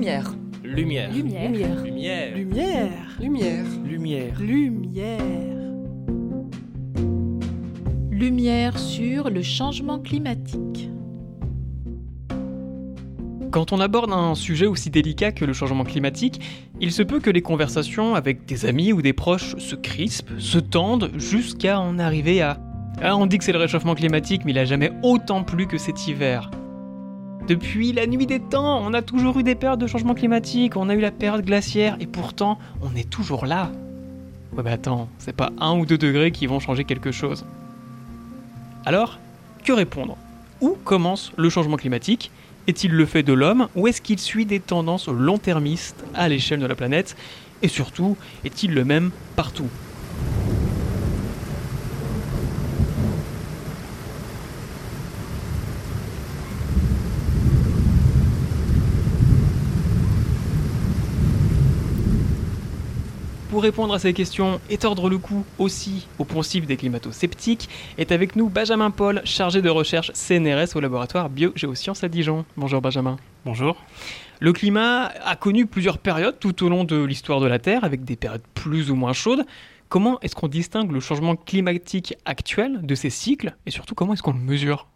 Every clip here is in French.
Lumière. Lumière. Lumière. Lumière. Lumière. Lumière. Lumière. Lumière. Lumière sur le changement climatique. Quand on aborde un sujet aussi délicat que le changement climatique, il se peut que les conversations avec des amis ou des proches se crispent, se tendent, jusqu'à en arriver à... Ah, on dit que c'est le réchauffement climatique, mais il a jamais autant plu que cet hiver. Depuis la nuit des temps, on a toujours eu des périodes de changement climatique, on a eu la période glaciaire, et pourtant, on est toujours là. Ouais bah attends, c'est pas un ou deux degrés qui vont changer quelque chose. Alors, que répondre? Où commence le changement climatique? Est-il le fait de l'homme ou est-ce qu'il suit des tendances long-termistes à l'échelle de la planète? Et surtout, est-il le même partout? Pour répondre à ces questions et tordre le cou aussi aux poncifs des climato-sceptiques, est avec nous Benjamin Paul, chargé de recherche CNRS au laboratoire Biogéosciences à Dijon. Bonjour Benjamin. Bonjour. Le climat a connu plusieurs périodes tout au long de l'histoire de la Terre, avec des périodes plus ou moins chaudes. Comment est-ce qu'on distingue le changement climatique actuel de ces cycles et surtout comment est-ce qu'on le mesure?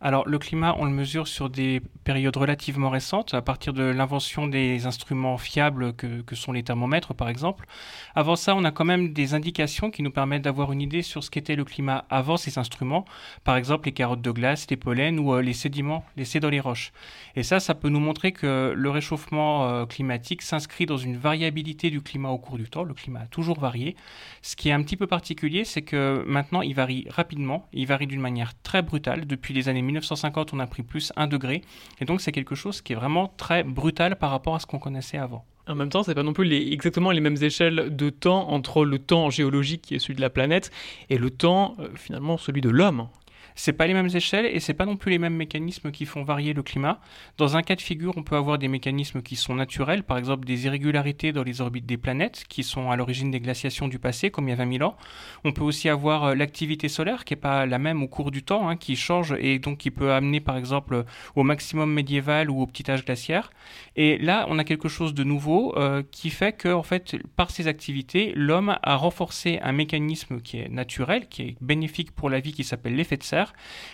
Alors le climat, on le mesure sur des périodes relativement récentes, à partir de l'invention des instruments fiables que, sont les thermomètres par exemple. Avant ça, on a quand même des indications qui nous permettent d'avoir une idée sur ce qu'était le climat avant ces instruments, par exemple les carottes de glace, les pollens ou euh, les sédiments laissés dans les roches. Et ça, ça peut nous montrer que le réchauffement euh, climatique s'inscrit dans une variabilité du climat au cours du temps. Le climat a toujours varié. Ce qui est un petit peu particulier, c'est que maintenant, il varie rapidement, il varie d'une manière très brutale. Depuis les années 1950, on a pris plus 1 degré. Et donc, c'est quelque chose qui est vraiment très brutal par rapport à ce qu'on connaissait avant. En même temps, c'est pas non plus exactement les mêmes échelles de temps entre le temps géologique qui est celui de la planète et le temps euh, finalement celui de l'homme. C'est pas les mêmes échelles et c'est pas non plus les mêmes mécanismes qui font varier le climat. Dans un cas de figure, on peut avoir des mécanismes qui sont naturels, par exemple des irrégularités dans les orbites des planètes qui sont à l'origine des glaciations du passé, comme il y a 20 000 ans. On peut aussi avoir euh, l'activité solaire qui est pas la même au cours du temps, hein, qui change et donc qui peut amener par exemple au maximum médiéval ou au petit âge glaciaire. Et là, on a quelque chose de nouveau euh, qui fait que en fait, par ces activités, l'homme a renforcé un mécanisme qui est naturel, qui est bénéfique pour la vie, qui s'appelle l'effet de serre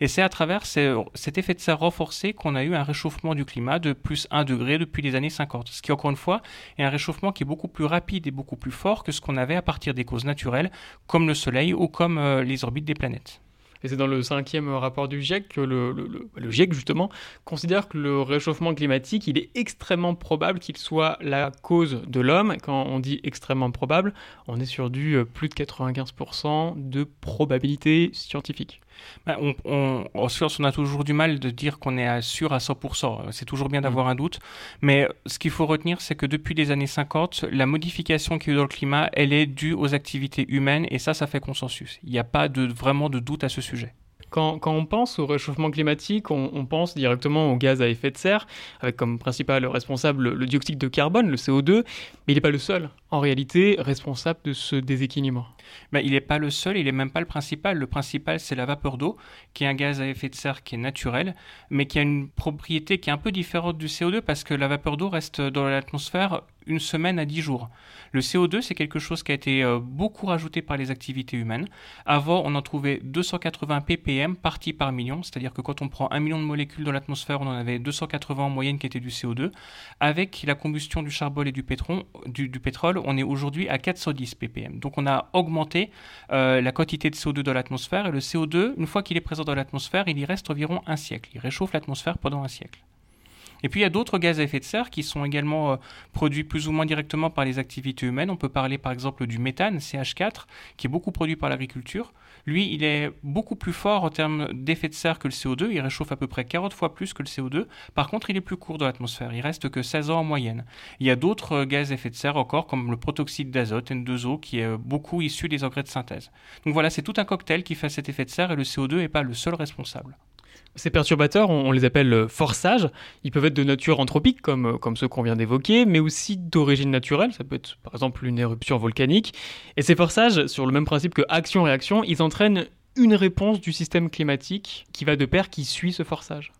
et c'est à travers cet effet de serre renforcé qu'on a eu un réchauffement du climat de plus 1 degré depuis les années 50. Ce qui, encore une fois, est un réchauffement qui est beaucoup plus rapide et beaucoup plus fort que ce qu'on avait à partir des causes naturelles, comme le Soleil ou comme euh, les orbites des planètes. Et c'est dans le cinquième rapport du GIEC que le, GIEC, justement, considère que le réchauffement climatique, il est extrêmement probable qu'il soit la cause de l'homme. Quand on dit extrêmement probable, on est sur du euh, plus de 95% de probabilité scientifique. Ben, on, on, en science, on a toujours du mal de dire qu'on est sûr à 100%. C'est toujours bien d'avoir un doute. Mais ce qu'il faut retenir, c'est que depuis les années 50, la modification qu'il y a eu dans le climat, elle est due aux activités humaines. Et ça, ça fait consensus. Il n'y a pas de, vraiment de doute à ce sujet. Quand, on pense au réchauffement climatique, on, on, pense directement aux gaz à effet de serre, avec comme principal responsable le dioxyde de carbone, le CO2, mais il n'est pas le seul, en réalité, responsable de ce déséquilibre. Ben, il n'est pas le seul, il n'est même pas le principal. Le principal, c'est la vapeur d'eau, qui est un gaz à effet de serre qui est naturel, mais qui a une propriété qui est un peu différente du CO2, parce que la vapeur d'eau reste dans l'atmosphère une semaine à dix jours. Le CO2, c'est quelque chose qui a été euh, beaucoup rajouté par les activités humaines. Avant, on en trouvait 280 ppm partie par million, c'est-à-dire que quand on prend un million de molécules dans l'atmosphère, on en avait 280 en moyenne qui étaient du CO2. Avec la combustion du charbon et du pétrole, on est aujourd'hui à 410 ppm. Donc on a augmenté euh, la quantité de CO2 dans l'atmosphère et le CO2, une fois qu'il est présent dans l'atmosphère, il y reste environ un siècle. Il réchauffe l'atmosphère pendant un siècle. Et puis il y a d'autres gaz à effet de serre qui sont également euh, produits plus ou moins directement par les activités humaines. On peut parler par exemple du méthane, CH4, qui est beaucoup produit par l'agriculture. Lui, il est beaucoup plus fort en termes d'effet de serre que le CO2. Il réchauffe à peu près 40 fois plus que le CO2. Par contre, il est plus court dans l'atmosphère. Il reste que 16 ans en moyenne. Il y a d'autres euh, gaz à effet de serre encore, comme le protoxyde d'azote, N2O, qui est beaucoup issu des engrais de synthèse. Donc voilà, c'est tout un cocktail qui fait cet effet de serre et le CO2 n'est pas le seul responsable. Ces perturbateurs, on, les appelle forçages. Ils peuvent être de nature anthropique, comme, comme ceux qu'on vient d'évoquer, mais aussi d'origine naturelle. Ça peut être par exemple une éruption volcanique. Et ces forçages, sur le même principe que action-réaction, ils entraînent une réponse du système climatique qui va de pair, qui suit ce forçage.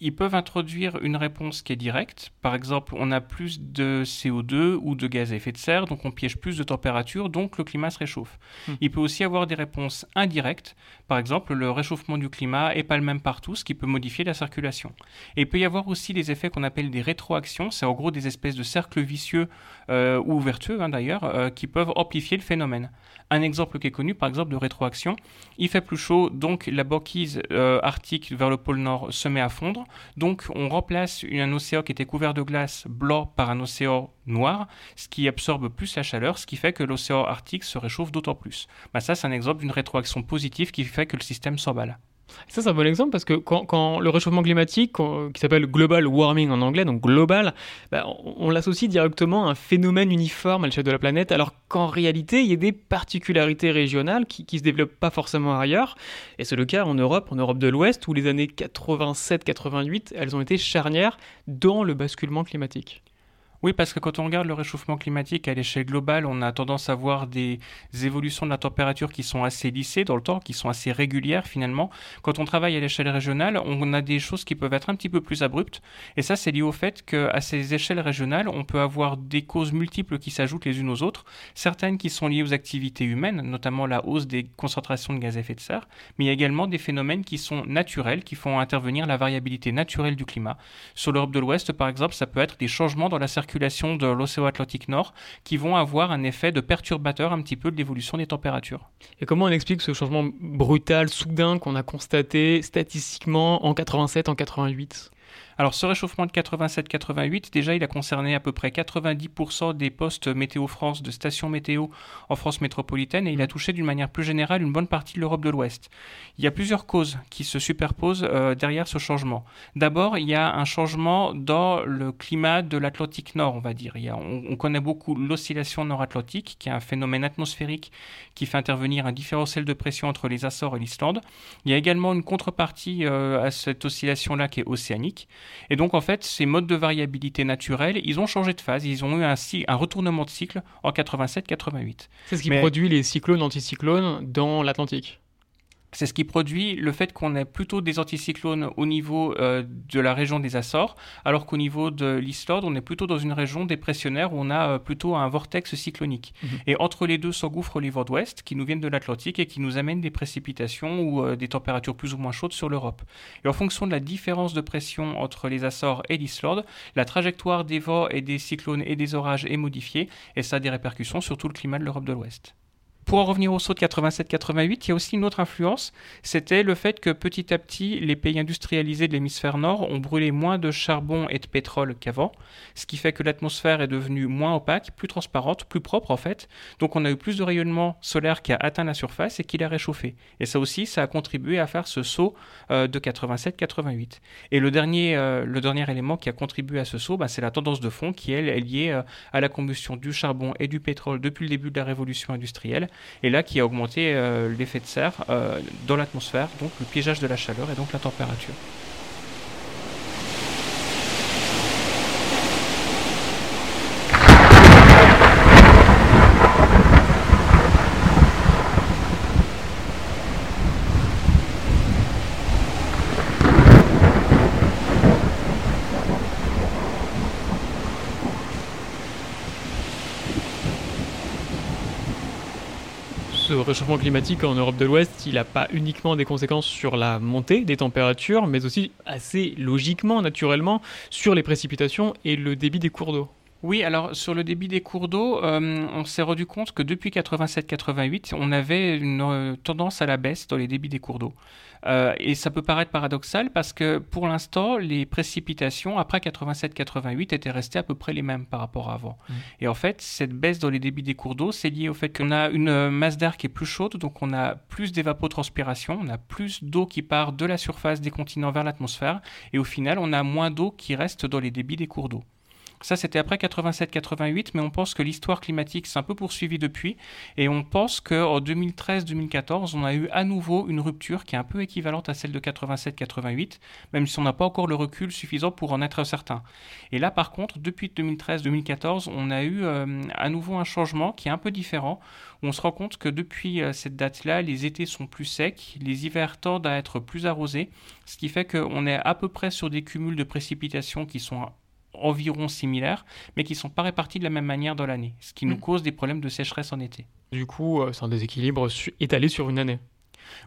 Ils peuvent introduire une réponse qui est directe. Par exemple, on a plus de CO2 ou de gaz à effet de serre, donc on piège plus de température, donc le climat se réchauffe. Hmm. Il peut aussi avoir des réponses indirectes. Par exemple, le réchauffement du climat n'est pas le même partout, ce qui peut modifier la circulation. Et il peut y avoir aussi des effets qu'on appelle des rétroactions. C'est en gros des espèces de cercles vicieux euh, ou vertueux hein, d'ailleurs, euh, qui peuvent amplifier le phénomène. Un exemple qui est connu, par exemple, de rétroaction, il fait plus chaud, donc la banquise euh, arctique vers le pôle nord se met à fondre. Donc on remplace un océan qui était couvert de glace blanc par un océan noir, ce qui absorbe plus la chaleur, ce qui fait que l'océan arctique se réchauffe d'autant plus. Bah, ça, c'est un exemple d'une rétroaction positive qui fait que le système s'emballe. Ça, c'est un bon exemple parce que quand, le réchauffement climatique, qui s'appelle global warming en anglais, donc global, bah, on, l'associe directement à un phénomène uniforme à l'échelle de la planète, alors qu'en réalité, il y a des particularités régionales qui ne se développent pas forcément ailleurs. Et c'est le cas en Europe, en Europe de l'Ouest, où les années 87-88, elles ont été charnières dans le basculement climatique. Oui, parce que quand on regarde le réchauffement climatique à l'échelle globale, on a tendance à voir des évolutions de la température qui sont assez lissées dans le temps, qui sont assez régulières finalement. Quand on travaille à l'échelle régionale, on a des choses qui peuvent être un petit peu plus abruptes. Et ça, c'est lié au fait qu'à ces échelles régionales, on peut avoir des causes multiples qui s'ajoutent les unes aux autres. Certaines qui sont liées aux activités humaines, notamment la hausse des concentrations de gaz à effet de serre. Mais il y a également des phénomènes qui sont naturels, qui font intervenir la variabilité naturelle du climat. Sur l'Europe de l'Ouest, par exemple, ça peut être des changements dans la circulation de l'océan Atlantique Nord qui vont avoir un effet de perturbateur un petit peu de l'évolution des températures. Et comment on explique ce changement brutal, soudain qu'on a constaté statistiquement en 87, en 88 alors ce réchauffement de 87-88, déjà il a concerné à peu près 90% des postes Météo France de stations météo en France métropolitaine et il a touché d'une manière plus générale une bonne partie de l'Europe de l'Ouest. Il y a plusieurs causes qui se superposent euh, derrière ce changement. D'abord, il y a un changement dans le climat de l'Atlantique Nord, on va dire. on, connaît beaucoup l'oscillation nord-atlantique, qui est un phénomène atmosphérique qui fait intervenir un différentiel de pression entre les Açores et l'Islande. Il y a également une contrepartie euh, à cette oscillation-là qui est océanique. Et donc, en fait, ces modes de variabilité naturelle, ils ont changé de phase. Ils ont eu un, un retournement de cycle en 87-88. C'est ce qui produit les cyclones, anticyclones dans l'Atlantique c'est ce qui produit le fait qu'on ait plutôt des anticyclones au niveau euh, de la région des Açores, alors qu'au niveau de l'Islande, on est plutôt dans une région dépressionnaire où on a euh, plutôt un vortex cyclonique. Mhm. Et entre les deux s'engouffrent les vents d'ouest qui nous viennent de l'Atlantique et qui nous amènent des précipitations ou euh, des températures plus ou moins chaudes sur l'Europe. Et en fonction de la différence de pression entre les Açores et l'Islande, la trajectoire des vents et des cyclones et des orages est modifiée et ça a des répercussions sur tout le climat de l'Europe de l'Ouest. Pour en revenir au saut de 87-88, il y a aussi une autre influence, c'était le fait que petit à petit, les pays industrialisés de l'hémisphère nord ont brûlé moins de charbon et de pétrole qu'avant, ce qui fait que l'atmosphère est devenue moins opaque, plus transparente, plus propre en fait. Donc on a eu plus de rayonnement solaire qui a atteint la surface et qui l'a réchauffé. Et ça aussi, ça a contribué à faire ce saut euh, de 87-88. Et le dernier, euh, le dernier élément qui a contribué à ce saut, bah, c'est la tendance de fond qui, elle, est liée euh, à la combustion du charbon et du pétrole depuis le début de la révolution industrielle et là qui a augmenté euh, l'effet de serre euh, dans l'atmosphère, donc le piégeage de la chaleur et donc la température. ce réchauffement climatique en Europe de l'Ouest, il n'a pas uniquement des conséquences sur la montée des températures, mais aussi assez logiquement, naturellement, sur les précipitations et le débit des cours d'eau. Oui, alors sur le débit des cours d'eau, euh, on s'est rendu compte que depuis 87-88, on avait une euh, tendance à la baisse dans les débits des cours d'eau. Euh, et ça peut paraître paradoxal parce que pour l'instant, les précipitations après 87-88 étaient restées à peu près les mêmes par rapport à avant. Mmh. Et en fait, cette baisse dans les débits des cours d'eau, c'est lié au fait qu'on a une masse d'air qui est plus chaude, donc on a plus d'évapotranspiration, on a plus d'eau qui part de la surface des continents vers l'atmosphère, et au final, on a moins d'eau qui reste dans les débits des cours d'eau. Ça, c'était après 87-88, mais on pense que l'histoire climatique s'est un peu poursuivie depuis. Et on pense qu'en 2013-2014, on a eu à nouveau une rupture qui est un peu équivalente à celle de 87-88, même si on n'a pas encore le recul suffisant pour en être certain. Et là, par contre, depuis 2013-2014, on a eu euh, à nouveau un changement qui est un peu différent. on se rend compte que depuis euh, cette date-là, les étés sont plus secs, les hivers tendent à être plus arrosés, ce qui fait qu'on est à peu près sur des cumuls de précipitations qui sont environ similaires, mais qui ne sont pas répartis de la même manière dans l'année, ce qui nous mm. cause des problèmes de sécheresse en été. Du coup, euh, c'est un déséquilibre étalé sur une année.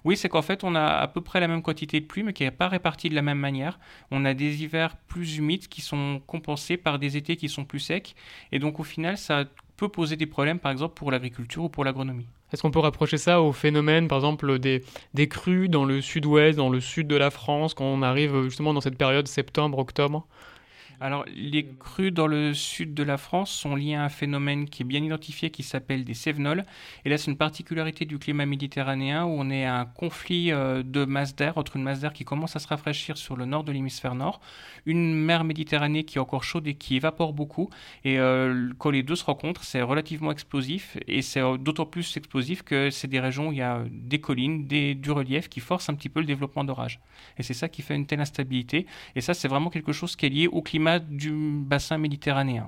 Oui, c'est qu'en fait, on a à peu près la même quantité de pluie, mais qui n'est pas répartie de la même manière. On a des hivers plus humides qui sont compensés par des étés qui sont plus secs. Et donc, au final, ça peut poser des problèmes, par exemple, pour l'agriculture ou pour l'agronomie. Est-ce qu'on peut rapprocher ça au phénomène, par exemple, des, des crues dans le sud-ouest, dans le sud de la France, quand on arrive justement dans cette période septembre-octobre alors, les crues dans le sud de la France sont liées à un phénomène qui est bien identifié qui s'appelle des sévenols. Et là, c'est une particularité du climat méditerranéen où on est à un conflit euh, de masse d'air, entre une masse d'air qui commence à se rafraîchir sur le nord de l'hémisphère nord, une mer Méditerranée qui est encore chaude et qui évapore beaucoup. Et euh, quand les deux se rencontrent, c'est relativement explosif. Et c'est euh, d'autant plus explosif que c'est des régions où il y a des collines, du relief qui forcent un petit peu le développement d'orages. Et c'est ça qui fait une telle instabilité. Et ça, c'est vraiment quelque chose qui est lié au climat du bassin méditerranéen.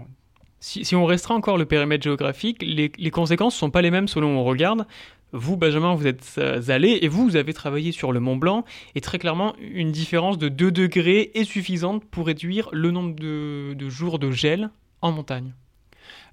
Si, on restera encore le périmètre géographique, les, conséquences ne sont pas les mêmes selon où on regarde. Vous, Benjamin, vous êtes euh, allé et vous, vous avez travaillé sur le Mont Blanc. Et très clairement, une différence de 2 degrés est suffisante pour réduire le nombre de, jours de gel en montagne.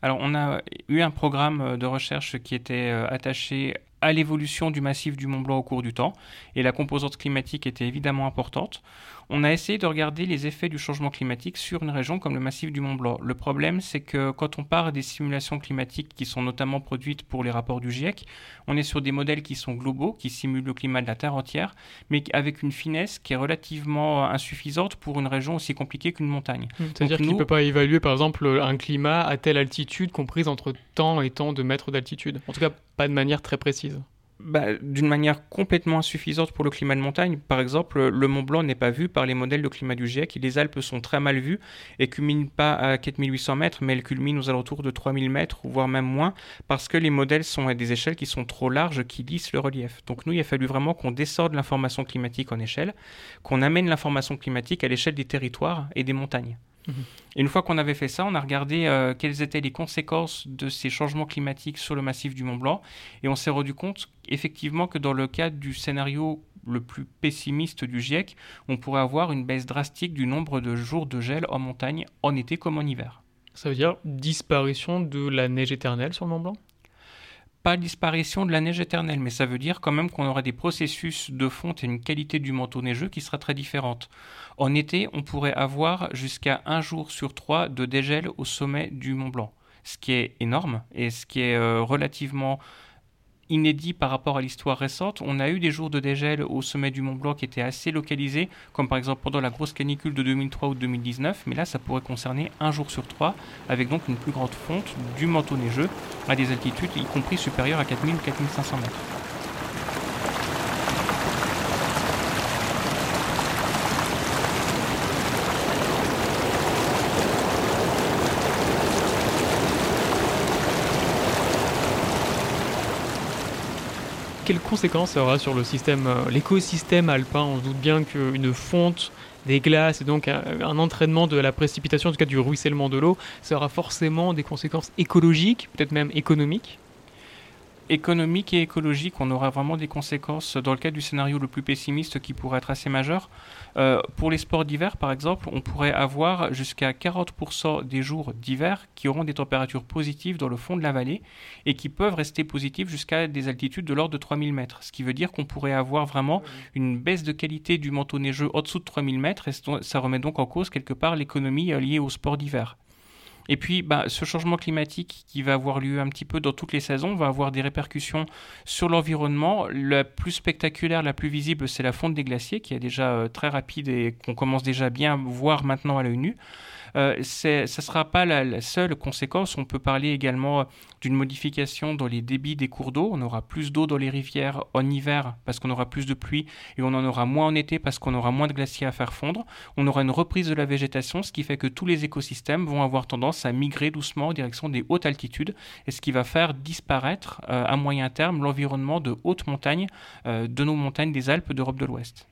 Alors, on a eu un programme de recherche qui était euh, attaché à l'évolution du massif du Mont Blanc au cours du temps, et la composante climatique était évidemment importante on a essayé de regarder les effets du changement climatique sur une région comme le massif du Mont Blanc. Le problème, c'est que quand on part des simulations climatiques qui sont notamment produites pour les rapports du GIEC, on est sur des modèles qui sont globaux, qui simulent le climat de la Terre entière, mais avec une finesse qui est relativement insuffisante pour une région aussi compliquée qu'une montagne. Mmh, c'est-à-dire qu'il ne peut pas évaluer, par exemple, un climat à telle altitude comprise entre tant et tant de mètres d'altitude. En tout cas, pas de manière très précise. Bah, d'une manière complètement insuffisante pour le climat de montagne. Par exemple, le Mont Blanc n'est pas vu par les modèles de climat du GIEC. Les Alpes sont très mal vues et culminent pas à 4800 mètres, mais elles culminent aux alentours de 3000 mètres, voire même moins, parce que les modèles sont à des échelles qui sont trop larges, qui lissent le relief. Donc nous, il a fallu vraiment qu'on descende l'information climatique en échelle, qu'on amène l'information climatique à l'échelle des territoires et des montagnes. Mhm. Et une fois qu'on avait fait ça, on a regardé euh, quelles étaient les conséquences de ces changements climatiques sur le massif du Mont Blanc, et on s'est rendu compte effectivement que dans le cadre du scénario le plus pessimiste du GIEC, on pourrait avoir une baisse drastique du nombre de jours de gel en montagne en été comme en hiver. Ça veut dire disparition de la neige éternelle sur le Mont Blanc pas disparition de la neige éternelle, mais ça veut dire quand même qu'on aura des processus de fonte et une qualité du manteau neigeux qui sera très différente. En été, on pourrait avoir jusqu'à un jour sur trois de dégel au sommet du Mont Blanc, ce qui est énorme et ce qui est euh, relativement inédit par rapport à l'histoire récente. On a eu des jours de dégel au sommet du Mont Blanc qui étaient assez localisés, comme par exemple pendant la grosse canicule de 2003 ou 2019, mais là ça pourrait concerner un jour sur trois, avec donc une plus grande fonte du manteau neigeux à des altitudes y compris supérieures à 4000 ou 4500 mètres. Quelles conséquences ça aura sur le système, euh, l'écosystème alpin? On se doute bien qu'une fonte des glaces et donc un, entraînement de la précipitation, en tout cas du ruissellement de l'eau, ça aura forcément des conséquences écologiques, peut-être même économiques? Économique et écologique, on aura vraiment des conséquences dans le cas du scénario le plus pessimiste qui pourrait être assez majeur. Euh, pour les sports d'hiver, par exemple, on pourrait avoir jusqu'à 40% des jours d'hiver qui auront des températures positives dans le fond de la vallée et qui peuvent rester positives jusqu'à des altitudes de l'ordre de 3000 mètres. Ce qui veut dire qu'on pourrait avoir vraiment une baisse de qualité du manteau neigeux au-dessous de 3000 mètres et ça remet donc en cause quelque part l'économie euh, liée au sport d'hiver. Et puis, bah, ce changement climatique qui va avoir lieu un petit peu dans toutes les saisons va avoir des répercussions sur l'environnement. La plus spectaculaire, la plus visible, c'est la fonte des glaciers qui est déjà euh, très rapide et qu'on commence déjà bien à voir maintenant à l'œil nu. Euh, ce ne sera pas la, seule conséquence. On peut parler également d'une modification dans les débits des cours d'eau. On aura plus d'eau dans les rivières en hiver parce qu'on aura plus de pluie et on en aura moins en été parce qu'on aura moins de glaciers à faire fondre. On aura une reprise de la végétation, ce qui fait que tous les écosystèmes vont avoir tendance à migrer doucement en direction des hautes altitudes et ce qui va faire disparaître euh, à moyen terme l'environnement de hautes montagnes, euh, de nos montagnes des Alpes d'Europe de l'Ouest.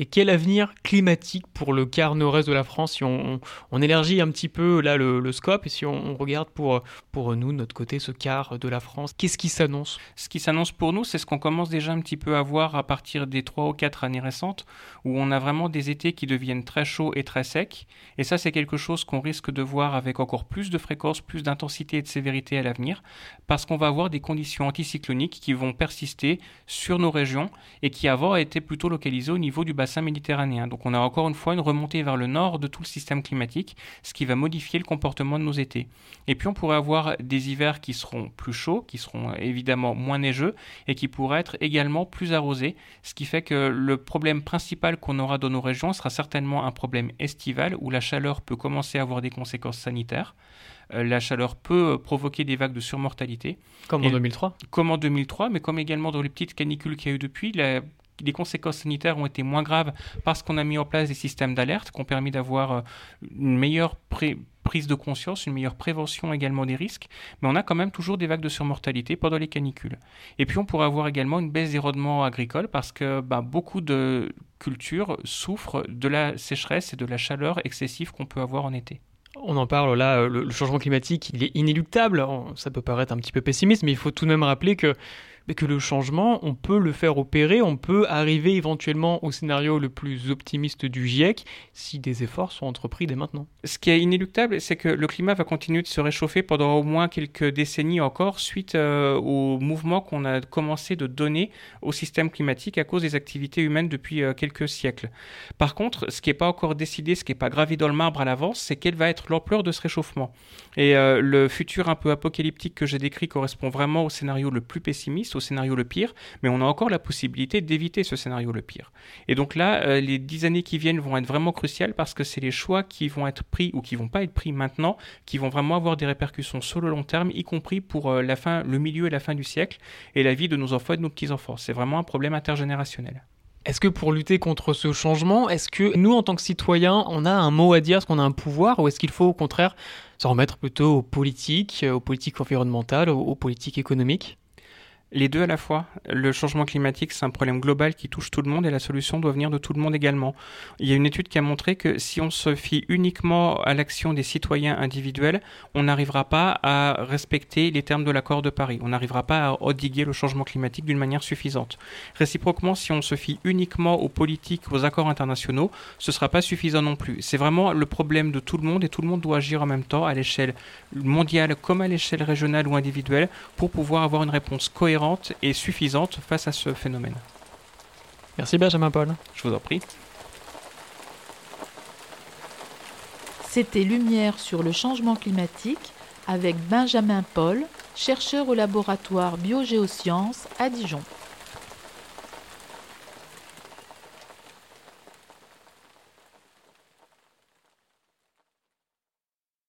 Et quel avenir climatique pour le quart nord-est de la France si on, élargit un petit peu là le, scope et si on, regarde pour, pour nous, notre côté, ce quart de la France Qu'est-ce qui s'annonce? Ce qui s'annonce pour nous, c'est ce qu'on commence déjà un petit peu à voir à partir des 3 ou 4 années récentes, où on a vraiment des étés qui deviennent très chauds et très secs. Et ça, c'est quelque chose qu'on risque de voir avec encore plus de fréquence, plus d'intensité et de sévérité à l'avenir, parce qu'on va avoir des conditions anticycloniques qui vont persister sur nos régions et qui avant étaient plutôt localisées au niveau du bassin méditerranéen. Donc on a encore une fois une remontée vers le nord de tout le système climatique, ce qui va modifier le comportement de nos étés. Et puis on pourrait avoir des hivers qui seront plus chauds, qui seront évidemment moins neigeux et qui pourraient être également plus arrosés, ce qui fait que le problème principal qu'on aura dans nos régions sera certainement un problème estival où la chaleur peut commencer à avoir des conséquences sanitaires euh, la chaleur peut provoquer des vagues de surmortalité. Comme en 2003 Comme en 2003, mais comme également dans les petites canicules qu'il y a eu depuis, la les conséquences sanitaires ont été moins graves parce qu'on a mis en place des systèmes d'alerte qui ont permis d'avoir euh, une meilleure prise de conscience, une meilleure prévention également des risques, mais on a quand même toujours des vagues de surmortalité pendant les canicules. Et puis on pourrait avoir également une baisse des rendements agricoles parce que bah, beaucoup de cultures souffrent de la sécheresse et de la chaleur excessive qu'on peut avoir en été. On en parle là, le changement climatique, il est inéluctable. Ça peut paraître un petit peu pessimiste, mais il faut tout de même rappeler que que le changement, on peut le faire opérer, on peut arriver éventuellement au scénario le plus optimiste du GIEC si des efforts sont entrepris dès maintenant. Ce qui est inéluctable, c'est que le climat va continuer de se réchauffer pendant au moins quelques décennies encore suite euh, au mouvement qu'on a commencé de donner au système climatique à cause des activités humaines depuis euh, quelques siècles. Par contre, ce qui n'est pas encore décidé, ce qui n'est pas gravé dans le marbre à l'avance, c'est quelle va être l'ampleur de ce réchauffement. Et euh, le futur un peu apocalyptique que j'ai décrit correspond vraiment au scénario le plus pessimiste, au scénario le pire, mais on a encore la possibilité d'éviter ce scénario le pire. Et donc là, euh, les dix années qui viennent vont être vraiment cruciales parce que c'est les choix qui vont être pris ou qui vont pas être pris maintenant, qui vont vraiment avoir des répercussions sur le long terme, y compris pour euh, la fin, le milieu et la fin du siècle et la vie de nos enfants et de nos petits-enfants. C'est vraiment un problème intergénérationnel. Est-ce que pour lutter contre ce changement, est-ce que nous, en tant que citoyens, on a un mot à dire, est-ce qu'on a un pouvoir, ou est-ce qu'il faut au contraire s'en remettre plutôt aux politiques, aux politiques environnementales, aux politiques économiques? Les deux à la fois. Le changement climatique, c'est un problème global qui touche tout le monde et la solution doit venir de tout le monde également. Il y a une étude qui a montré que si on se fie uniquement à l'action des citoyens individuels, on n'arrivera pas à respecter les termes de l'accord de Paris. On n'arrivera pas à endiguer le changement climatique d'une manière suffisante. Réciproquement, si on se fie uniquement aux politiques, aux accords internationaux, ce ne sera pas suffisant non plus. C'est vraiment le problème de tout le monde et tout le monde doit agir en même temps à l'échelle mondiale comme à l'échelle régionale ou individuelle pour pouvoir avoir une réponse cohérente et suffisante face à ce phénomène. Merci Benjamin Paul. Je vous en prie. C'était Lumière sur le changement climatique avec Benjamin Paul, chercheur au laboratoire Biogéosciences à Dijon.